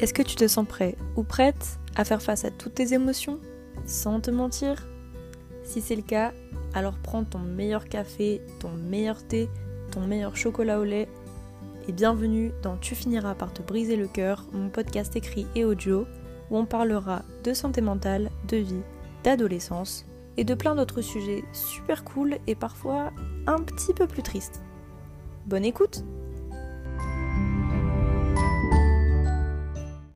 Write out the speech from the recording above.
Est-ce que tu te sens prêt ou prête à faire face à toutes tes émotions sans te mentir? Si c'est le cas, alors prends ton meilleur café, ton meilleur thé, ton meilleur chocolat au lait et bienvenue dans Tu finiras par te briser le cœur, mon podcast écrit et audio où on parlera de santé mentale, de vie, d'adolescence et de plein d'autres sujets super cool et parfois un petit peu plus tristes. Bonne écoute